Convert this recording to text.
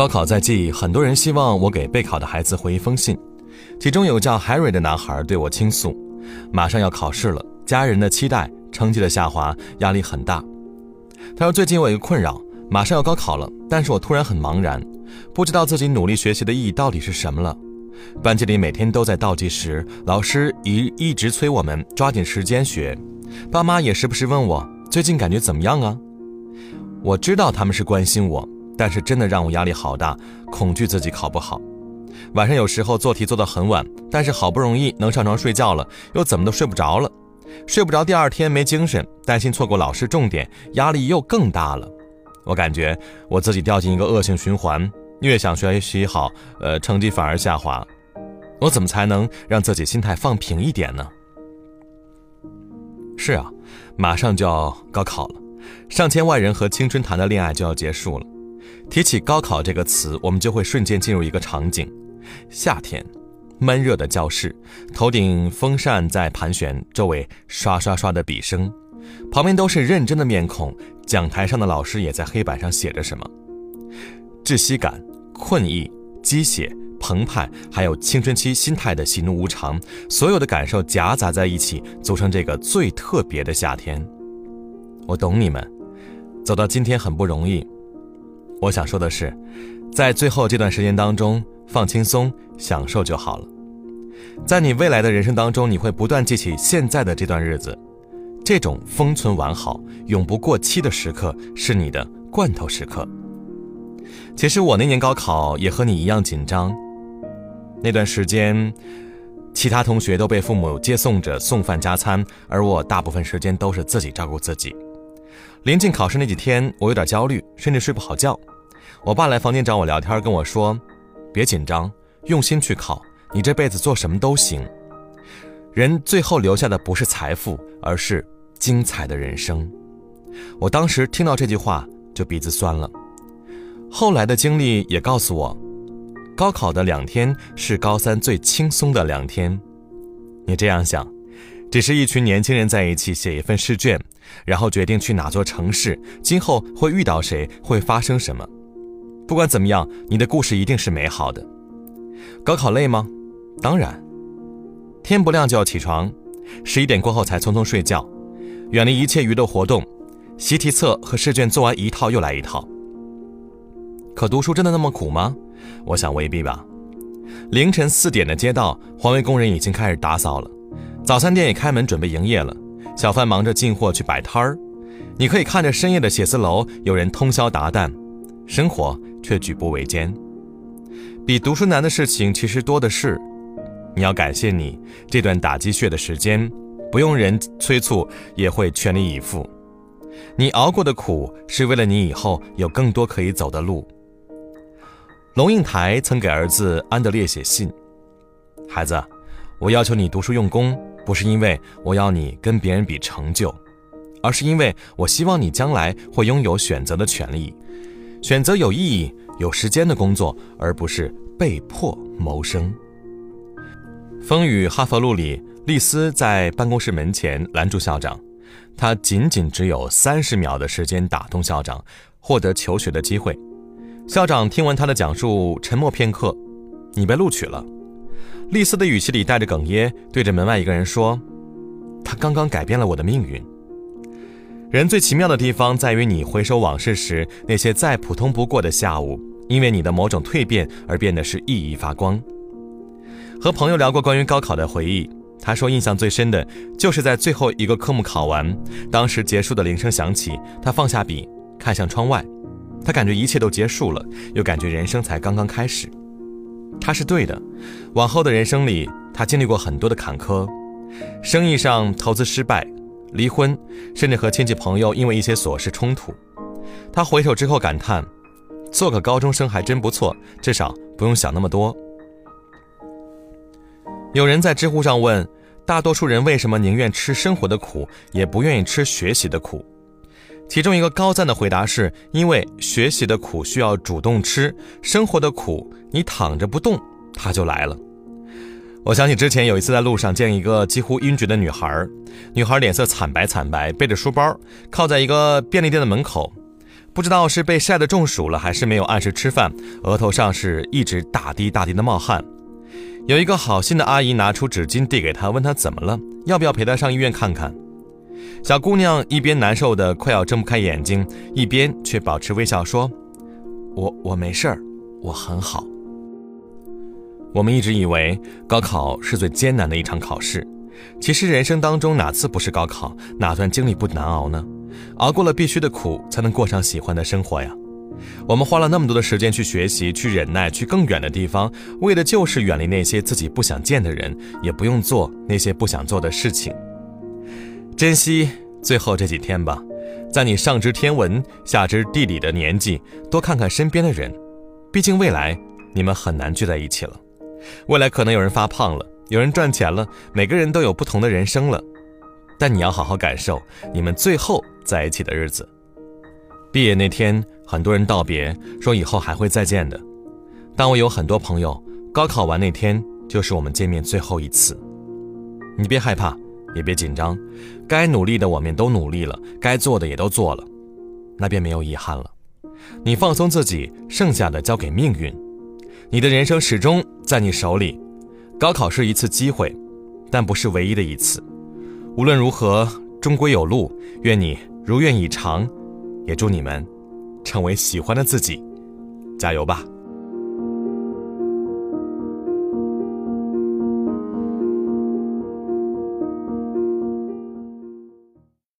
高考在即，很多人希望我给备考的孩子回一封信。其中有叫 Harry 的男孩对我倾诉：马上要考试了，家人的期待，成绩的下滑，压力很大。他说：“最近我有一个困扰，马上要高考了，但是我突然很茫然，不知道自己努力学习的意义到底是什么了。班级里每天都在倒计时，老师一一直催我们抓紧时间学，爸妈也时不时问我最近感觉怎么样啊。我知道他们是关心我，但是真的让我压力好大，恐惧自己考不好。晚上有时候做题做到很晚，但是好不容易能上床睡觉了，又怎么都睡不着了。”睡不着，第二天没精神，担心错过老师重点，压力又更大了。我感觉我自己掉进一个恶性循环，越想学习好，呃，成绩反而下滑。我怎么才能让自己心态放平一点呢？是啊，马上就要高考了，上千万人和青春谈的恋爱就要结束了。提起高考这个词，我们就会瞬间进入一个场景：夏天。闷热的教室，头顶风扇在盘旋，周围刷刷刷的笔声，旁边都是认真的面孔。讲台上的老师也在黑板上写着什么。窒息感、困意、鸡血、澎湃，还有青春期心态的喜怒无常，所有的感受夹杂在一起，组成这个最特别的夏天。我懂你们，走到今天很不容易。我想说的是，在最后这段时间当中。放轻松，享受就好了。在你未来的人生当中，你会不断记起现在的这段日子，这种封存完好、永不过期的时刻，是你的罐头时刻。其实我那年高考也和你一样紧张，那段时间，其他同学都被父母接送着送饭加餐，而我大部分时间都是自己照顾自己。临近考试那几天，我有点焦虑，甚至睡不好觉。我爸来房间找我聊天，跟我说。别紧张，用心去考，你这辈子做什么都行。人最后留下的不是财富，而是精彩的人生。我当时听到这句话就鼻子酸了。后来的经历也告诉我，高考的两天是高三最轻松的两天。你这样想，只是一群年轻人在一起写一份试卷，然后决定去哪座城市，今后会遇到谁，会发生什么。不管怎么样，你的故事一定是美好的。高考累吗？当然。天不亮就要起床，十一点过后才匆匆睡觉，远离一切娱乐活动。习题册和试卷做完一套又来一套。可读书真的那么苦吗？我想未必吧。凌晨四点的街道，环卫工人已经开始打扫了，早餐店也开门准备营业了，小贩忙着进货去摆摊儿。你可以看着深夜的写字楼，有人通宵达旦，生活。却举步维艰，比读书难的事情其实多的是。你要感谢你这段打鸡血的时间，不用人催促也会全力以赴。你熬过的苦，是为了你以后有更多可以走的路。龙应台曾给儿子安德烈写信：“孩子，我要求你读书用功，不是因为我要你跟别人比成就，而是因为我希望你将来会拥有选择的权利。”选择有意义、有时间的工作，而不是被迫谋生。《风雨哈佛路》里，丽丝在办公室门前拦住校长，她仅仅只有三十秒的时间打动校长，获得求学的机会。校长听完她的讲述，沉默片刻：“你被录取了。”丽丝的语气里带着哽咽，对着门外一个人说：“他刚刚改变了我的命运。”人最奇妙的地方在于，你回首往事时，那些再普通不过的下午，因为你的某种蜕变而变得是熠熠发光。和朋友聊过关于高考的回忆，他说印象最深的就是在最后一个科目考完，当时结束的铃声响起，他放下笔，看向窗外，他感觉一切都结束了，又感觉人生才刚刚开始。他是对的，往后的人生里，他经历过很多的坎坷，生意上投资失败。离婚，甚至和亲戚朋友因为一些琐事冲突，他回首之后感叹：“做个高中生还真不错，至少不用想那么多。”有人在知乎上问：“大多数人为什么宁愿吃生活的苦，也不愿意吃学习的苦？”其中一个高赞的回答是：“因为学习的苦需要主动吃，生活的苦你躺着不动，它就来了。”我想起之前有一次在路上见一个几乎晕厥的女孩，女孩脸色惨白惨白，背着书包靠在一个便利店的门口，不知道是被晒得中暑了，还是没有按时吃饭，额头上是一直大滴大滴的冒汗。有一个好心的阿姨拿出纸巾递给他，问他怎么了，要不要陪他上医院看看。小姑娘一边难受的快要睁不开眼睛，一边却保持微笑说：“我我没事儿，我很好。”我们一直以为高考是最艰难的一场考试，其实人生当中哪次不是高考？哪段经历不难熬呢？熬过了必须的苦，才能过上喜欢的生活呀。我们花了那么多的时间去学习、去忍耐、去更远的地方，为的就是远离那些自己不想见的人，也不用做那些不想做的事情。珍惜最后这几天吧，在你上知天文、下知地理的年纪，多看看身边的人，毕竟未来你们很难聚在一起了。未来可能有人发胖了，有人赚钱了，每个人都有不同的人生了。但你要好好感受你们最后在一起的日子。毕业那天，很多人道别，说以后还会再见的。但我有很多朋友，高考完那天就是我们见面最后一次。你别害怕，也别紧张，该努力的我们都努力了，该做的也都做了，那便没有遗憾了。你放松自己，剩下的交给命运。你的人生始终在你手里，高考是一次机会，但不是唯一的一次。无论如何，终归有路。愿你如愿以偿，也祝你们成为喜欢的自己，加油吧！